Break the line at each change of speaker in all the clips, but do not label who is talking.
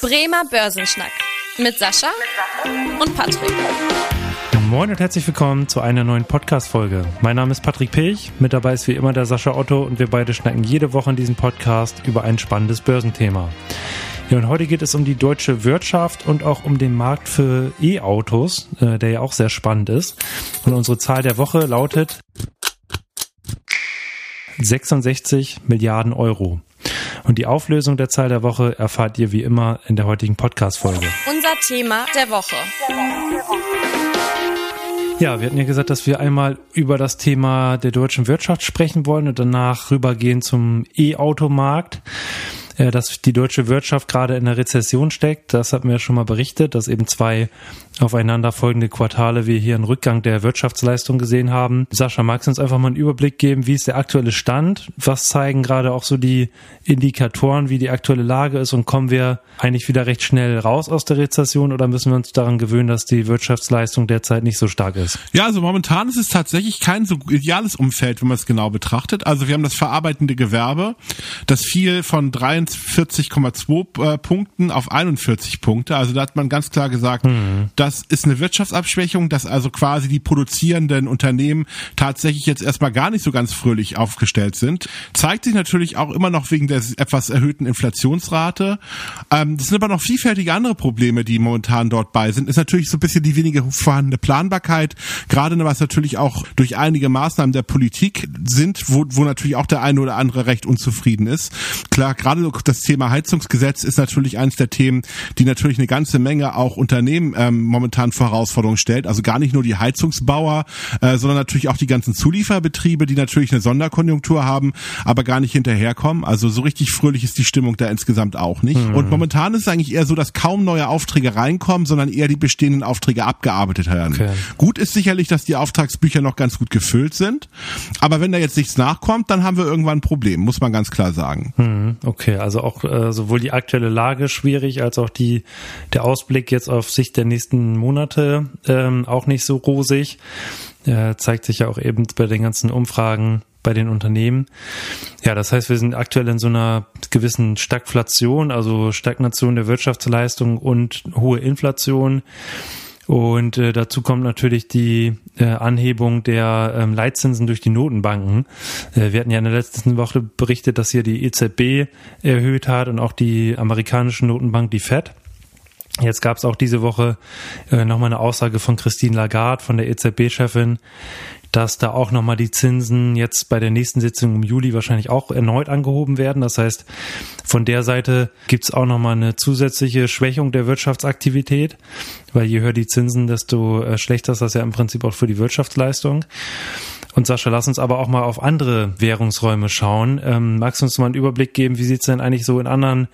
Bremer Börsenschnack mit Sascha und Patrick.
Moin und herzlich willkommen zu einer neuen Podcast-Folge. Mein Name ist Patrick Pech, mit dabei ist wie immer der Sascha Otto und wir beide schnacken jede Woche in diesem Podcast über ein spannendes Börsenthema. Ja, und heute geht es um die deutsche Wirtschaft und auch um den Markt für E-Autos, äh, der ja auch sehr spannend ist. Und unsere Zahl der Woche lautet 66 Milliarden Euro. Und die Auflösung der Zahl der Woche erfahrt ihr wie immer in der heutigen Podcast-Folge.
Unser Thema der Woche.
Ja, wir hatten ja gesagt, dass wir einmal über das Thema der deutschen Wirtschaft sprechen wollen und danach rübergehen zum E-Automarkt. Äh, dass die deutsche Wirtschaft gerade in der Rezession steckt. Das hatten wir ja schon mal berichtet, dass eben zwei aufeinanderfolgende Quartale wir hier einen Rückgang der Wirtschaftsleistung gesehen haben. Sascha, magst du uns einfach mal einen Überblick geben, wie ist der aktuelle Stand? Was zeigen gerade auch so die Indikatoren, wie die aktuelle Lage ist und kommen wir eigentlich wieder recht schnell raus aus der Rezession oder müssen wir uns daran gewöhnen, dass die Wirtschaftsleistung derzeit nicht so stark ist?
Ja, also momentan ist es tatsächlich kein so ideales Umfeld, wenn man es genau betrachtet. Also wir haben das verarbeitende Gewerbe, das fiel von 23 40,2 äh, Punkten auf 41 Punkte. Also da hat man ganz klar gesagt, mhm. Das ist eine Wirtschaftsabschwächung, dass also quasi die produzierenden Unternehmen tatsächlich jetzt erstmal gar nicht so ganz fröhlich aufgestellt sind. Zeigt sich natürlich auch immer noch wegen der etwas erhöhten Inflationsrate. Ähm, das sind aber noch vielfältige andere Probleme, die momentan dort bei sind. Ist natürlich so ein bisschen die wenige vorhandene Planbarkeit, gerade was natürlich auch durch einige Maßnahmen der Politik sind, wo, wo natürlich auch der eine oder andere recht unzufrieden ist. Klar, gerade das Thema Heizungsgesetz ist natürlich eines der Themen, die natürlich eine ganze Menge auch Unternehmen ähm, momentan vor Herausforderungen stellt. Also gar nicht nur die Heizungsbauer, äh, sondern natürlich auch die ganzen Zulieferbetriebe, die natürlich eine Sonderkonjunktur haben, aber gar nicht hinterherkommen. Also so richtig fröhlich ist die Stimmung da insgesamt auch nicht. Mhm. Und momentan ist es eigentlich eher so, dass kaum neue Aufträge reinkommen, sondern eher die bestehenden Aufträge abgearbeitet werden. Okay. Gut ist sicherlich, dass die Auftragsbücher noch ganz gut gefüllt sind, aber wenn da jetzt nichts nachkommt, dann haben wir irgendwann ein Problem, muss man ganz klar sagen.
Mhm. Okay, also auch äh, sowohl die aktuelle Lage schwierig als auch die der Ausblick jetzt auf Sicht der nächsten Monate ähm, auch nicht so rosig. Äh, zeigt sich ja auch eben bei den ganzen Umfragen bei den Unternehmen. Ja, das heißt, wir sind aktuell in so einer gewissen Stagflation, also Stagnation der Wirtschaftsleistung und hohe Inflation. Und äh, dazu kommt natürlich die äh, Anhebung der ähm, Leitzinsen durch die Notenbanken. Äh, wir hatten ja in der letzten Woche berichtet, dass hier die EZB erhöht hat und auch die amerikanische Notenbank, die Fed. Jetzt gab es auch diese Woche äh, nochmal eine Aussage von Christine Lagarde, von der EZB-Chefin, dass da auch nochmal die Zinsen jetzt bei der nächsten Sitzung im Juli wahrscheinlich auch erneut angehoben werden. Das heißt, von der Seite gibt's auch nochmal eine zusätzliche Schwächung der Wirtschaftsaktivität, weil je höher die Zinsen, desto äh, schlechter ist das ja im Prinzip auch für die Wirtschaftsleistung. Und Sascha, lass uns aber auch mal auf andere Währungsräume schauen. Ähm, magst du uns mal einen Überblick geben, wie sieht's denn eigentlich so in anderen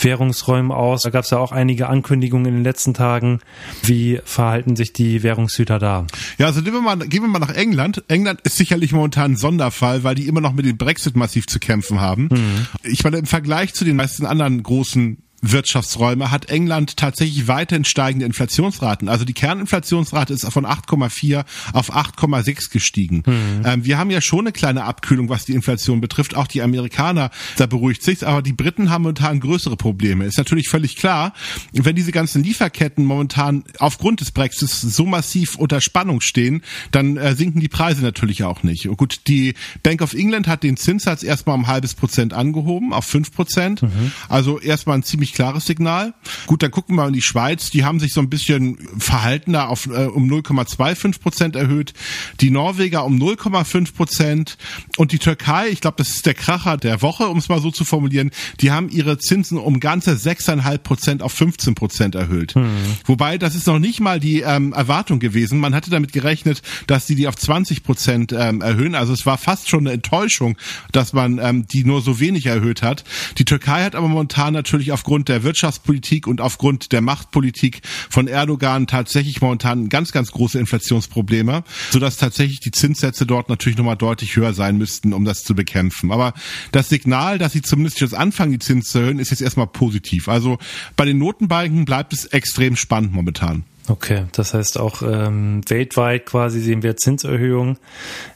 Währungsräumen aus? Da gab es ja auch einige Ankündigungen in den letzten Tagen. Wie verhalten sich die Währungshüter da?
Ja, also gehen wir mal, gehen wir mal nach England. England ist sicherlich momentan ein Sonderfall, weil die immer noch mit dem Brexit massiv zu kämpfen haben. Mhm. Ich meine, im Vergleich zu den meisten anderen großen Wirtschaftsräume hat England tatsächlich weiterhin steigende Inflationsraten. Also die Kerninflationsrate ist von 8,4 auf 8,6 gestiegen. Mhm. Ähm, wir haben ja schon eine kleine Abkühlung, was die Inflation betrifft. Auch die Amerikaner, da beruhigt sich, aber die Briten haben momentan größere Probleme. Ist natürlich völlig klar, wenn diese ganzen Lieferketten momentan aufgrund des Brexits so massiv unter Spannung stehen, dann äh, sinken die Preise natürlich auch nicht. Und gut, die Bank of England hat den Zinssatz erstmal um ein halbes Prozent angehoben auf fünf Prozent. Mhm. Also erstmal ein ziemlich ziemlich klares Signal. Gut, dann gucken wir mal in die Schweiz. Die haben sich so ein bisschen verhaltener auf äh, um 0,25 Prozent erhöht. Die Norweger um 0,5 Prozent und die Türkei, ich glaube, das ist der Kracher der Woche, um es mal so zu formulieren, die haben ihre Zinsen um ganze 6,5 Prozent auf 15 Prozent erhöht. Hm. Wobei, das ist noch nicht mal die ähm, Erwartung gewesen. Man hatte damit gerechnet, dass sie die auf 20 Prozent ähm, erhöhen. Also es war fast schon eine Enttäuschung, dass man ähm, die nur so wenig erhöht hat. Die Türkei hat aber momentan natürlich aufgrund aufgrund der Wirtschaftspolitik und aufgrund der Machtpolitik von Erdogan tatsächlich momentan ganz, ganz große Inflationsprobleme, sodass tatsächlich die Zinssätze dort natürlich nochmal deutlich höher sein müssten, um das zu bekämpfen. Aber das Signal, dass sie zumindest jetzt anfangen, die Zinsen zu erhöhen, ist jetzt erstmal positiv. Also bei den Notenbanken bleibt es extrem spannend momentan.
Okay, das heißt auch ähm, weltweit quasi sehen wir Zinserhöhungen,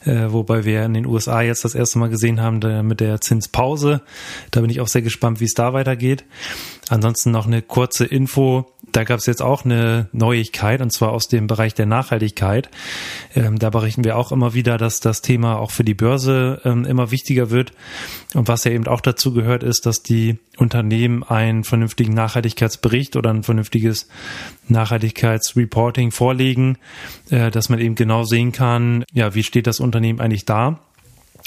äh, wobei wir in den USA jetzt das erste Mal gesehen haben da, mit der Zinspause. Da bin ich auch sehr gespannt, wie es da weitergeht. Ansonsten noch eine kurze Info. Da gab es jetzt auch eine Neuigkeit und zwar aus dem Bereich der Nachhaltigkeit. Ähm, da berichten wir auch immer wieder, dass das Thema auch für die Börse ähm, immer wichtiger wird. Und was ja eben auch dazu gehört, ist, dass die Unternehmen einen vernünftigen Nachhaltigkeitsbericht oder ein vernünftiges Nachhaltigkeitsreporting vorlegen, äh, dass man eben genau sehen kann, ja, wie steht das Unternehmen eigentlich da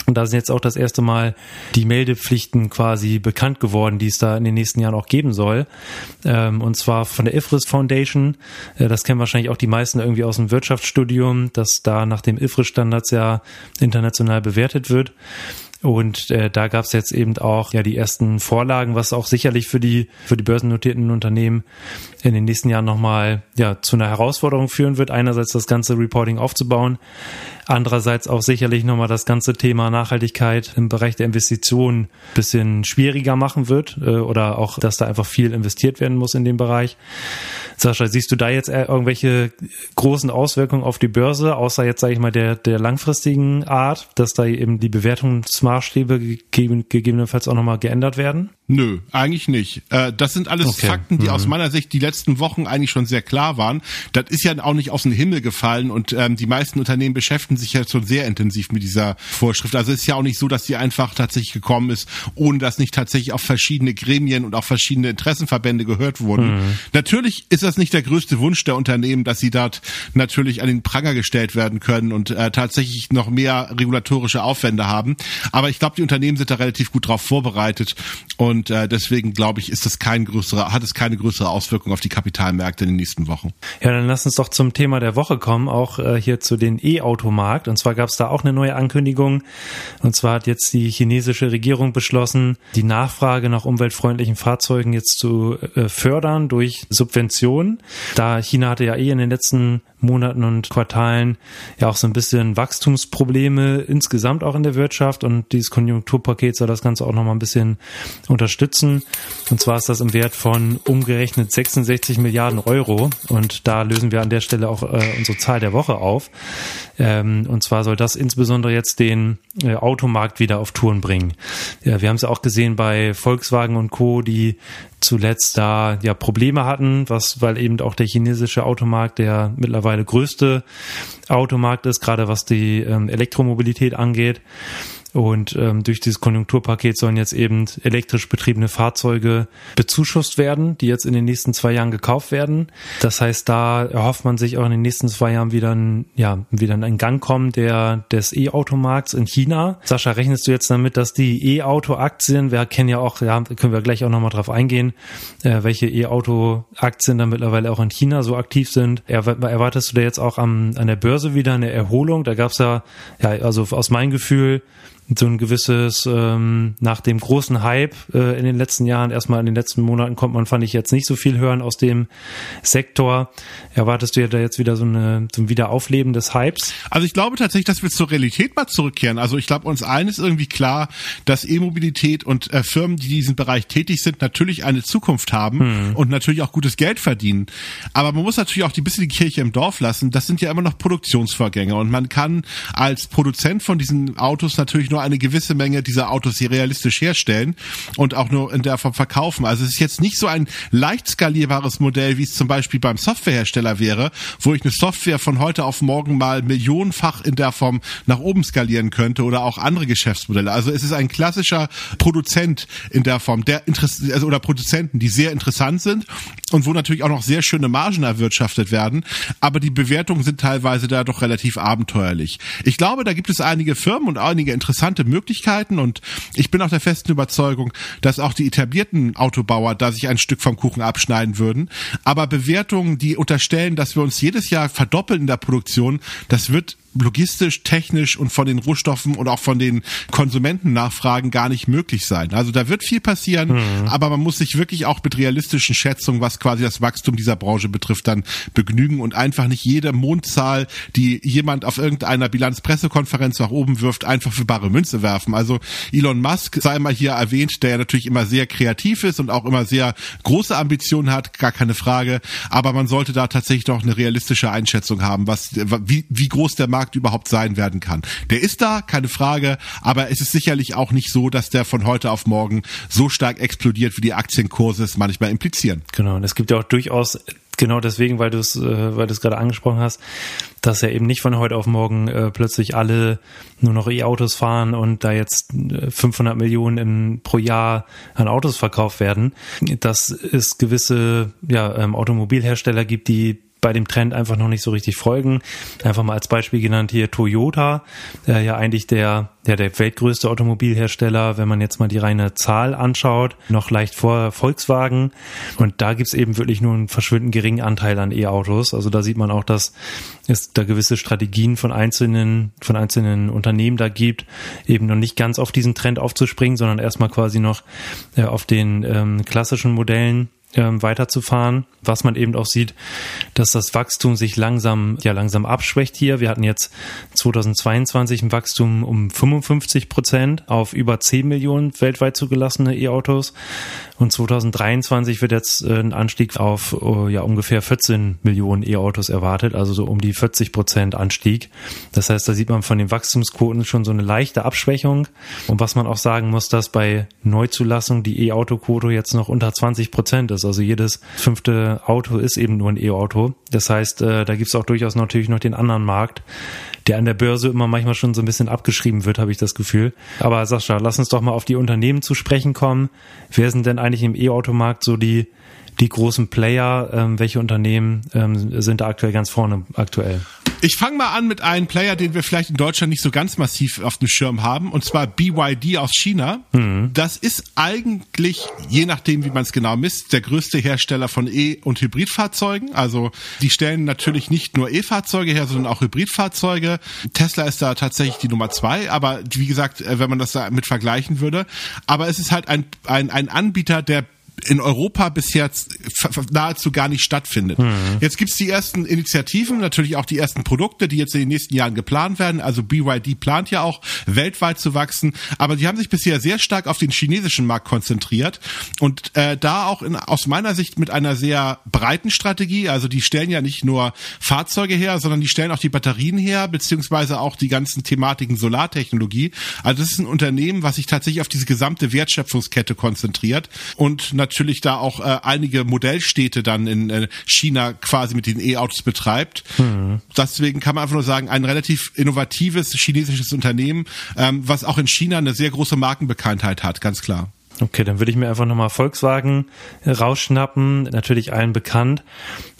und da sind jetzt auch das erste Mal die Meldepflichten quasi bekannt geworden, die es da in den nächsten Jahren auch geben soll. Ähm, und zwar von der IFRIS Foundation. Äh, das kennen wahrscheinlich auch die meisten irgendwie aus dem Wirtschaftsstudium, dass da nach dem IFRIS-Standards ja international bewertet wird. Und äh, da gab es jetzt eben auch ja die ersten Vorlagen, was auch sicherlich für die für die börsennotierten Unternehmen in den nächsten Jahren nochmal ja zu einer Herausforderung führen wird. Einerseits das ganze Reporting aufzubauen, andererseits auch sicherlich nochmal das ganze Thema Nachhaltigkeit im Bereich der Investitionen bisschen schwieriger machen wird äh, oder auch, dass da einfach viel investiert werden muss in dem Bereich. Sascha, siehst du da jetzt irgendwelche großen Auswirkungen auf die Börse, außer jetzt sage ich mal der der langfristigen Art, dass da eben die Bewertungsmaßstäbe gegeben, gegebenenfalls auch nochmal geändert werden?
Nö, eigentlich nicht. Äh, das sind alles okay. Fakten, die mhm. aus meiner Sicht die letzten Wochen eigentlich schon sehr klar waren. Das ist ja auch nicht aus dem Himmel gefallen und ähm, die meisten Unternehmen beschäftigen sich ja schon sehr intensiv mit dieser Vorschrift. Also es ist ja auch nicht so, dass die einfach tatsächlich gekommen ist, ohne dass nicht tatsächlich auf verschiedene Gremien und auch verschiedene Interessenverbände gehört wurden. Mhm. Natürlich ist das nicht der größte Wunsch der Unternehmen, dass sie dort natürlich an den Pranger gestellt werden können und äh, tatsächlich noch mehr regulatorische Aufwände haben. Aber ich glaube, die Unternehmen sind da relativ gut drauf vorbereitet und äh, deswegen glaube ich, ist das kein größere, hat es keine größere Auswirkung auf die Kapitalmärkte in den nächsten Wochen.
Ja, dann lass uns doch zum Thema der Woche kommen, auch äh, hier zu den E-Automarkt. Und zwar gab es da auch eine neue Ankündigung. Und zwar hat jetzt die chinesische Regierung beschlossen, die Nachfrage nach umweltfreundlichen Fahrzeugen jetzt zu äh, fördern durch Subventionen. Da China hatte ja eh in den letzten Monaten und Quartalen ja auch so ein bisschen Wachstumsprobleme insgesamt auch in der Wirtschaft und dieses Konjunkturpaket soll das Ganze auch nochmal ein bisschen unterstützen. Und zwar ist das im Wert von umgerechnet 66 Milliarden Euro und da lösen wir an der Stelle auch äh, unsere Zahl der Woche auf. Ähm, und zwar soll das insbesondere jetzt den äh, Automarkt wieder auf Touren bringen. Ja, wir haben es auch gesehen bei Volkswagen und Co., die zuletzt da ja Probleme hatten, was weil eben auch der chinesische Automarkt der mittlerweile größte Automarkt ist, gerade was die ähm, Elektromobilität angeht. Und ähm, durch dieses Konjunkturpaket sollen jetzt eben elektrisch betriebene Fahrzeuge bezuschusst werden, die jetzt in den nächsten zwei Jahren gekauft werden. Das heißt, da erhofft man sich auch in den nächsten zwei Jahren wieder ein, ja, wieder ein Gang kommen der, des E-Automarkts in China. Sascha, rechnest du jetzt damit, dass die E-Auto-Aktien, wir kennen ja auch, ja, können wir gleich auch nochmal drauf eingehen, äh, welche E-Auto-Aktien da mittlerweile auch in China so aktiv sind. Erwartest du da jetzt auch am, an der Börse wieder eine Erholung? Da gab es ja, ja, also aus meinem Gefühl, so ein gewisses, ähm, nach dem großen Hype äh, in den letzten Jahren, erstmal in den letzten Monaten kommt man, fand ich jetzt nicht so viel hören aus dem Sektor. Erwartest du ja da jetzt wieder so, eine, so ein Wiederaufleben des Hypes?
Also ich glaube tatsächlich, dass wir zur Realität mal zurückkehren. Also ich glaube, uns allen ist irgendwie klar, dass E-Mobilität und äh, Firmen, die diesen Bereich tätig sind, natürlich eine Zukunft haben hm. und natürlich auch gutes Geld verdienen. Aber man muss natürlich auch die bisschen die Kirche im Dorf lassen. Das sind ja immer noch Produktionsvorgänge und man kann als Produzent von diesen Autos natürlich nur nur eine gewisse Menge dieser Autos hier realistisch herstellen und auch nur in der Form verkaufen. Also es ist jetzt nicht so ein leicht skalierbares Modell, wie es zum Beispiel beim Softwarehersteller wäre, wo ich eine Software von heute auf morgen mal millionenfach in der Form nach oben skalieren könnte oder auch andere Geschäftsmodelle. Also es ist ein klassischer Produzent in der Form, der also oder Produzenten, die sehr interessant sind und wo natürlich auch noch sehr schöne Margen erwirtschaftet werden, aber die Bewertungen sind teilweise da doch relativ abenteuerlich. Ich glaube, da gibt es einige Firmen und einige interessante interessante Möglichkeiten und ich bin auch der festen Überzeugung, dass auch die etablierten Autobauer da sich ein Stück vom Kuchen abschneiden würden. Aber Bewertungen, die unterstellen, dass wir uns jedes Jahr verdoppeln in der Produktion, das wird logistisch, technisch und von den Rohstoffen und auch von den Konsumentennachfragen gar nicht möglich sein. Also da wird viel passieren, mhm. aber man muss sich wirklich auch mit realistischen Schätzungen, was quasi das Wachstum dieser Branche betrifft, dann begnügen und einfach nicht jede Mondzahl, die jemand auf irgendeiner Bilanzpressekonferenz nach oben wirft, einfach für bare Münze werfen. Also Elon Musk sei mal hier erwähnt, der ja natürlich immer sehr kreativ ist und auch immer sehr große Ambitionen hat, gar keine Frage. Aber man sollte da tatsächlich noch eine realistische Einschätzung haben, was, wie, wie groß der Markt überhaupt sein werden kann. Der ist da, keine Frage, aber es ist sicherlich auch nicht so, dass der von heute auf morgen so stark explodiert, wie die Aktienkurse es manchmal implizieren.
Genau, und es gibt ja auch durchaus genau deswegen, weil du es, äh, weil du es gerade angesprochen hast, dass ja eben nicht von heute auf morgen äh, plötzlich alle nur noch E-Autos fahren und da jetzt 500 äh, Millionen in, pro Jahr an Autos verkauft werden, dass es gewisse ja, ähm, Automobilhersteller gibt, die bei dem Trend einfach noch nicht so richtig folgen. Einfach mal als Beispiel genannt hier Toyota, äh, ja eigentlich der, ja, der weltgrößte Automobilhersteller, wenn man jetzt mal die reine Zahl anschaut, noch leicht vor Volkswagen. Und da gibt's eben wirklich nur einen verschwindend geringen Anteil an E-Autos. Also da sieht man auch, dass es da gewisse Strategien von einzelnen, von einzelnen Unternehmen da gibt, eben noch nicht ganz auf diesen Trend aufzuspringen, sondern erstmal quasi noch äh, auf den ähm, klassischen Modellen ähm, weiterzufahren. Was man eben auch sieht, dass das Wachstum sich langsam, ja, langsam abschwächt hier. Wir hatten jetzt 2022 ein Wachstum um 55 Prozent auf über 10 Millionen weltweit zugelassene E-Autos. Und 2023 wird jetzt äh, ein Anstieg auf oh, ja, ungefähr 14 Millionen E-Autos erwartet, also so um die 40 Prozent Anstieg. Das heißt, da sieht man von den Wachstumsquoten schon so eine leichte Abschwächung. Und was man auch sagen muss, dass bei Neuzulassung die E-Auto-Quote jetzt noch unter 20 Prozent ist. Also jedes fünfte Auto ist eben nur ein E-Auto. Das heißt, äh, da gibt es auch durchaus natürlich noch den anderen Markt, der an der Börse immer manchmal schon so ein bisschen abgeschrieben wird, habe ich das Gefühl. Aber Sascha, lass uns doch mal auf die Unternehmen zu sprechen kommen. Wer sind denn eigentlich im E-Automarkt so die, die großen Player? Ähm, welche Unternehmen ähm, sind da aktuell ganz vorne aktuell?
Ich fange mal an mit einem Player, den wir vielleicht in Deutschland nicht so ganz massiv auf dem Schirm haben, und zwar BYD aus China. Mhm. Das ist eigentlich, je nachdem, wie man es genau misst, der größte Hersteller von E- und Hybridfahrzeugen. Also die stellen natürlich nicht nur E-Fahrzeuge her, sondern auch Hybridfahrzeuge. Tesla ist da tatsächlich die Nummer zwei, aber wie gesagt, äh, wenn man das da mit vergleichen würde. Aber es ist halt ein, ein, ein Anbieter, der in Europa bisher nahezu gar nicht stattfindet. Mhm. Jetzt gibt's die ersten Initiativen, natürlich auch die ersten Produkte, die jetzt in den nächsten Jahren geplant werden. Also BYD plant ja auch weltweit zu wachsen, aber die haben sich bisher sehr stark auf den chinesischen Markt konzentriert und äh, da auch in, aus meiner Sicht mit einer sehr breiten Strategie. Also die stellen ja nicht nur Fahrzeuge her, sondern die stellen auch die Batterien her, beziehungsweise auch die ganzen Thematiken Solartechnologie. Also das ist ein Unternehmen, was sich tatsächlich auf diese gesamte Wertschöpfungskette konzentriert und natürlich da auch äh, einige Modellstädte dann in äh, China quasi mit den E-Autos betreibt. Mhm. Deswegen kann man einfach nur sagen, ein relativ innovatives chinesisches Unternehmen, ähm, was auch in China eine sehr große Markenbekanntheit hat, ganz klar.
Okay, dann würde ich mir einfach nochmal Volkswagen rausschnappen. Natürlich allen bekannt,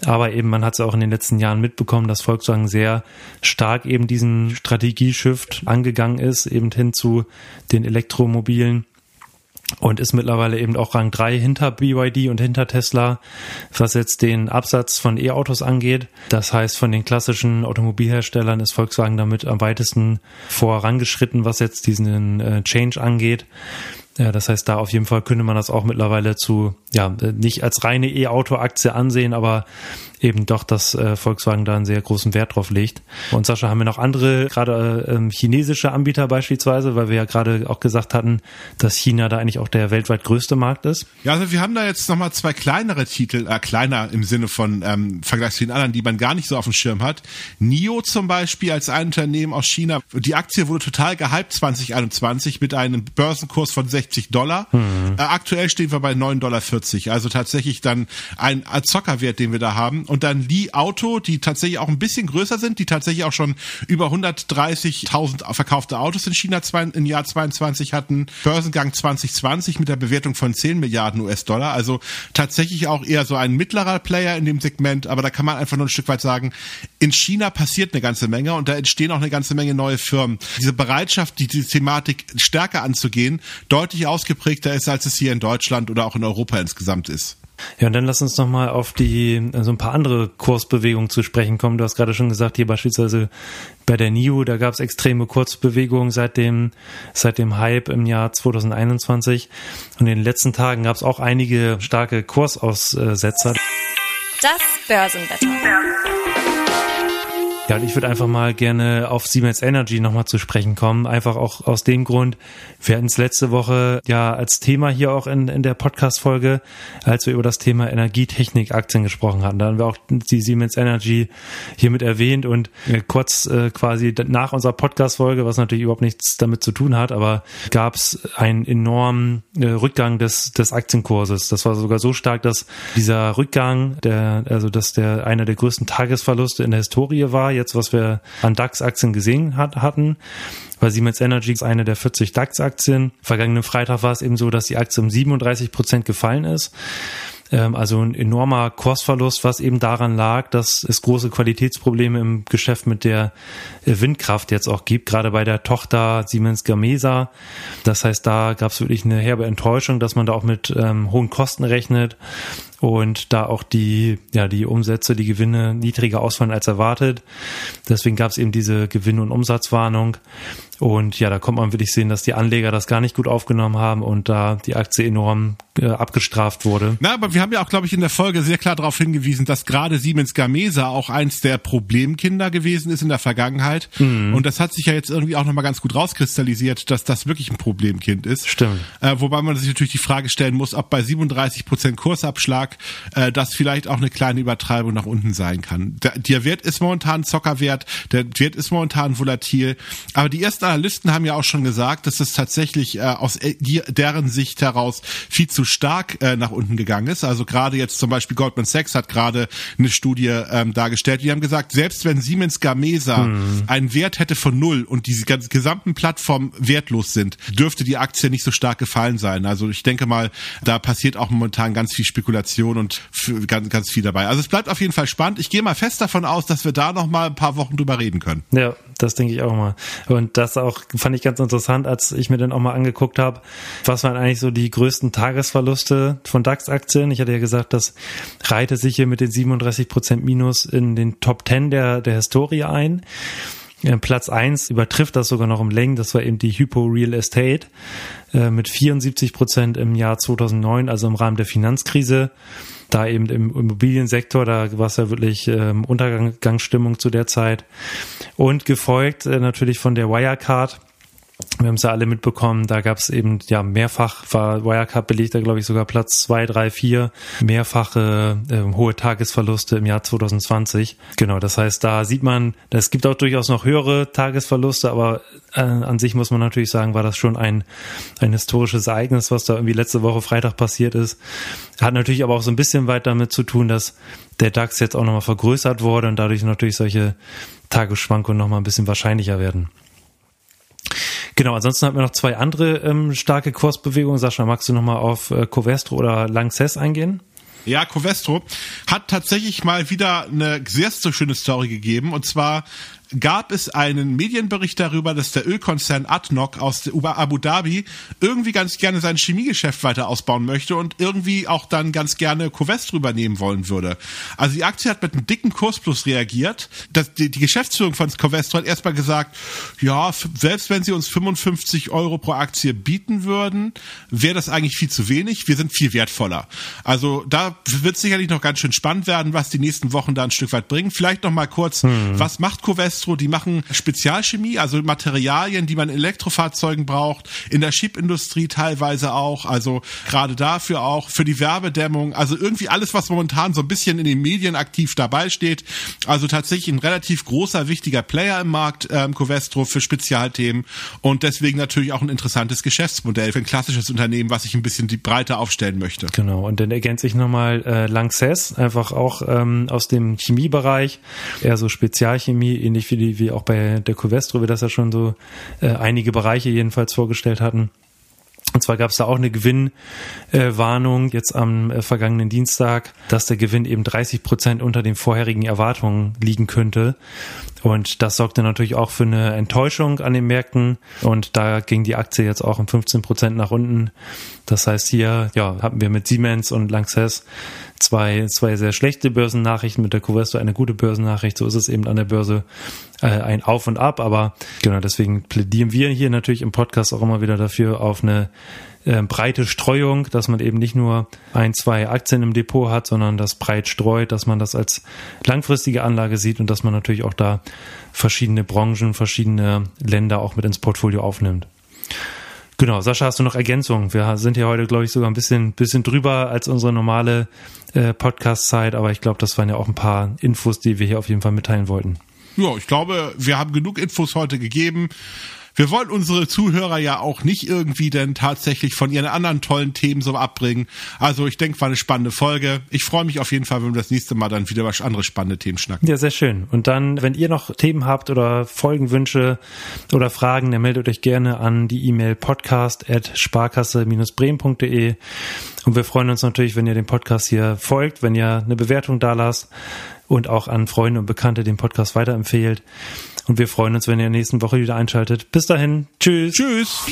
aber eben man hat es auch in den letzten Jahren mitbekommen, dass Volkswagen sehr stark eben diesen Strategieshift angegangen ist, eben hin zu den Elektromobilen und ist mittlerweile eben auch Rang 3 hinter BYD und hinter Tesla, was jetzt den Absatz von E-Autos angeht. Das heißt, von den klassischen Automobilherstellern ist Volkswagen damit am weitesten vorangeschritten, was jetzt diesen äh, Change angeht. Ja, das heißt, da auf jeden Fall könnte man das auch mittlerweile zu, ja, nicht als reine E-Auto-Aktie ansehen, aber eben doch, dass äh, Volkswagen da einen sehr großen Wert drauf legt. Und Sascha, haben wir noch andere, gerade äh, chinesische Anbieter beispielsweise, weil wir ja gerade auch gesagt hatten, dass China da eigentlich auch der weltweit größte Markt ist?
Ja, also wir haben da jetzt nochmal zwei kleinere Titel, äh, kleiner im Sinne von ähm, Vergleich zu den anderen, die man gar nicht so auf dem Schirm hat. NIO zum Beispiel als ein Unternehmen aus China. Die Aktie wurde total gehypt 2021 mit einem Börsenkurs von 60 Dollar. Mhm. Äh, aktuell stehen wir bei 9,40 Dollar. Also tatsächlich dann ein Zockerwert, den wir da haben und dann Li Auto, die tatsächlich auch ein bisschen größer sind, die tatsächlich auch schon über 130.000 verkaufte Autos in China im Jahr 22 hatten. Börsengang 2020 mit der Bewertung von 10 Milliarden US-Dollar. Also tatsächlich auch eher so ein mittlerer Player in dem Segment, aber da kann man einfach nur ein Stück weit sagen, in China passiert eine ganze Menge und da entstehen auch eine ganze Menge neue Firmen. Diese Bereitschaft, die, die Thematik stärker anzugehen, deutlich ausgeprägter ist, als es hier in Deutschland oder auch in Europa insgesamt ist.
Ja, und dann lass uns noch mal auf die so ein paar andere Kursbewegungen zu sprechen kommen. Du hast gerade schon gesagt, hier beispielsweise bei der NIO, da gab es extreme Kursbewegungen seit dem seit dem Hype im Jahr 2021 und in den letzten Tagen gab es auch einige starke Kursaussetzer.
Das Börsenwetter.
Ja, und ich würde einfach mal gerne auf Siemens Energy nochmal zu sprechen kommen. Einfach auch aus dem Grund, wir hatten es letzte Woche ja als Thema hier auch in, in der Podcast-Folge, als wir über das Thema Energietechnik-Aktien gesprochen hatten. Da haben wir auch die Siemens Energy hiermit erwähnt und kurz äh, quasi nach unserer Podcast-Folge, was natürlich überhaupt nichts damit zu tun hat, aber gab es einen enormen äh, Rückgang des, des Aktienkurses. Das war sogar so stark, dass dieser Rückgang, der, also dass der einer der größten Tagesverluste in der Historie war jetzt, was wir an DAX-Aktien gesehen hat, hatten. Weil Siemens Energy ist eine der 40 DAX-Aktien. Vergangenen Freitag war es eben so, dass die Aktie um 37 Prozent gefallen ist. Ähm, also ein enormer Kursverlust, was eben daran lag, dass es große Qualitätsprobleme im Geschäft mit der äh, Windkraft jetzt auch gibt, gerade bei der Tochter Siemens Gamesa. Das heißt, da gab es wirklich eine herbe Enttäuschung, dass man da auch mit ähm, hohen Kosten rechnet und da auch die, ja, die Umsätze, die Gewinne niedriger ausfallen als erwartet. Deswegen gab es eben diese Gewinn- und Umsatzwarnung. Und ja, da kommt man wirklich sehen, dass die Anleger das gar nicht gut aufgenommen haben und da die Aktie enorm äh, abgestraft wurde.
Na, aber wir haben ja auch, glaube ich, in der Folge sehr klar darauf hingewiesen, dass gerade Siemens Gamesa auch eins der Problemkinder gewesen ist in der Vergangenheit. Mhm. Und das hat sich ja jetzt irgendwie auch nochmal ganz gut rauskristallisiert, dass das wirklich ein Problemkind ist.
Stimmt.
Äh, wobei man sich natürlich die Frage stellen muss, ob bei 37 Prozent Kursabschlag äh, das vielleicht auch eine kleine Übertreibung nach unten sein kann. Der, der Wert ist momentan Zockerwert, der Wert ist momentan volatil, aber die ersten Analysten haben ja auch schon gesagt, dass es tatsächlich äh, aus äh, deren Sicht heraus viel zu stark äh, nach unten gegangen ist. Also gerade jetzt zum Beispiel Goldman Sachs hat gerade eine Studie ähm, dargestellt. Die haben gesagt, selbst wenn Siemens Gamesa hm. einen Wert hätte von null und diese ganzen gesamten Plattformen wertlos sind, dürfte die Aktie nicht so stark gefallen sein. Also ich denke mal, da passiert auch momentan ganz viel Spekulation und ganz, ganz viel dabei. Also es bleibt auf jeden Fall spannend. Ich gehe mal fest davon aus, dass wir da noch mal ein paar Wochen drüber reden können.
Ja, das denke ich auch mal. Und das auch fand ich ganz interessant, als ich mir dann auch mal angeguckt habe, was waren eigentlich so die größten Tagesverluste von DAX-Aktien. Ich hatte ja gesagt, das reihte sich hier mit den 37 Prozent Minus in den Top 10 der, der Historie ein. Platz eins übertrifft das sogar noch im Längen. Das war eben die Hypo Real Estate äh, mit 74 Prozent im Jahr 2009, also im Rahmen der Finanzkrise da eben im Immobiliensektor, da war es ja wirklich ähm, Untergangsstimmung zu der Zeit. Und gefolgt äh, natürlich von der Wirecard wir haben es ja alle mitbekommen, da gab es eben ja mehrfach, war Wirecard belegt da glaube ich sogar Platz zwei, drei, vier, mehrfache äh, hohe Tagesverluste im Jahr 2020. Genau, das heißt, da sieht man, es gibt auch durchaus noch höhere Tagesverluste, aber äh, an sich muss man natürlich sagen, war das schon ein, ein historisches Ereignis, was da irgendwie letzte Woche Freitag passiert ist. Hat natürlich aber auch so ein bisschen weit damit zu tun, dass der DAX jetzt auch nochmal vergrößert wurde und dadurch natürlich solche Tagesschwankungen nochmal ein bisschen wahrscheinlicher werden. Genau, ansonsten hatten wir noch zwei andere ähm, starke Kursbewegungen. Sascha, magst du nochmal auf äh, Covestro oder Lanxess eingehen?
Ja, Covestro hat tatsächlich mal wieder eine sehr so schöne Story gegeben. Und zwar gab es einen Medienbericht darüber, dass der Ölkonzern ADNOC aus Abu Dhabi irgendwie ganz gerne sein Chemiegeschäft weiter ausbauen möchte und irgendwie auch dann ganz gerne Covestro übernehmen wollen würde. Also die Aktie hat mit einem dicken Kursplus reagiert. Das, die, die Geschäftsführung von Covestro hat erstmal gesagt, ja, selbst wenn sie uns 55 Euro pro Aktie bieten würden, wäre das eigentlich viel zu wenig. Wir sind viel wertvoller. Also da wird sicherlich noch ganz schön spannend werden, was die nächsten Wochen da ein Stück weit bringen. Vielleicht noch mal kurz, hm. was macht Covestro? Covestro, die machen Spezialchemie, also Materialien, die man in Elektrofahrzeugen braucht, in der Chipindustrie teilweise auch, also gerade dafür auch, für die Werbedämmung, also irgendwie alles, was momentan so ein bisschen in den Medien aktiv dabei steht. Also tatsächlich ein relativ großer, wichtiger Player im Markt, ähm, Covestro, für Spezialthemen und deswegen natürlich auch ein interessantes Geschäftsmodell für ein klassisches Unternehmen, was sich ein bisschen die Breite aufstellen möchte.
Genau, und dann ergänze ich nochmal äh, Lanxess, einfach auch ähm, aus dem Chemiebereich, eher so Spezialchemie, ähnlich ähnlich wie, die, wie auch bei der Covestro, wir das ja schon so äh, einige Bereiche jedenfalls vorgestellt hatten. Und zwar gab es da auch eine Gewinnwarnung äh, jetzt am äh, vergangenen Dienstag, dass der Gewinn eben 30 Prozent unter den vorherigen Erwartungen liegen könnte. Und das sorgte natürlich auch für eine Enttäuschung an den Märkten. Und da ging die Aktie jetzt auch um 15 Prozent nach unten. Das heißt, hier ja, hatten wir mit Siemens und Lanxess zwei, zwei sehr schlechte Börsennachrichten, mit der Covestro eine gute Börsennachricht. So ist es eben an der Börse äh, ein Auf und Ab. Aber genau deswegen plädieren wir hier natürlich im Podcast auch immer wieder dafür, auf eine äh, breite Streuung, dass man eben nicht nur ein, zwei Aktien im Depot hat, sondern das breit streut, dass man das als langfristige Anlage sieht und dass man natürlich auch da verschiedene Branchen, verschiedene Länder auch mit ins Portfolio aufnimmt. Genau, Sascha, hast du noch Ergänzungen? Wir sind hier heute, glaube ich, sogar ein bisschen, bisschen drüber als unsere normale äh, Podcast-Zeit, aber ich glaube, das waren ja auch ein paar Infos, die wir hier auf jeden Fall mitteilen wollten.
Ja, ich glaube, wir haben genug Infos heute gegeben. Wir wollen unsere Zuhörer ja auch nicht irgendwie denn tatsächlich von ihren anderen tollen Themen so abbringen. Also ich denke, war eine spannende Folge. Ich freue mich auf jeden Fall, wenn wir das nächste Mal dann wieder was andere spannende Themen schnacken.
Ja, sehr schön. Und dann, wenn ihr noch Themen habt oder Folgenwünsche oder Fragen, dann meldet euch gerne an die E-Mail podcast at sparkasse-bremen.de. Und wir freuen uns natürlich, wenn ihr dem Podcast hier folgt, wenn ihr eine Bewertung da lasst und auch an Freunde und Bekannte den Podcast weiterempfehlt. Und wir freuen uns, wenn ihr nächsten Woche wieder einschaltet. Bis dahin. Tschüss.
Tschüss.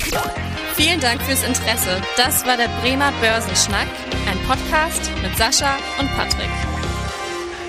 Vielen Dank fürs Interesse. Das war der Bremer Börsenschnack, ein Podcast mit Sascha und Patrick.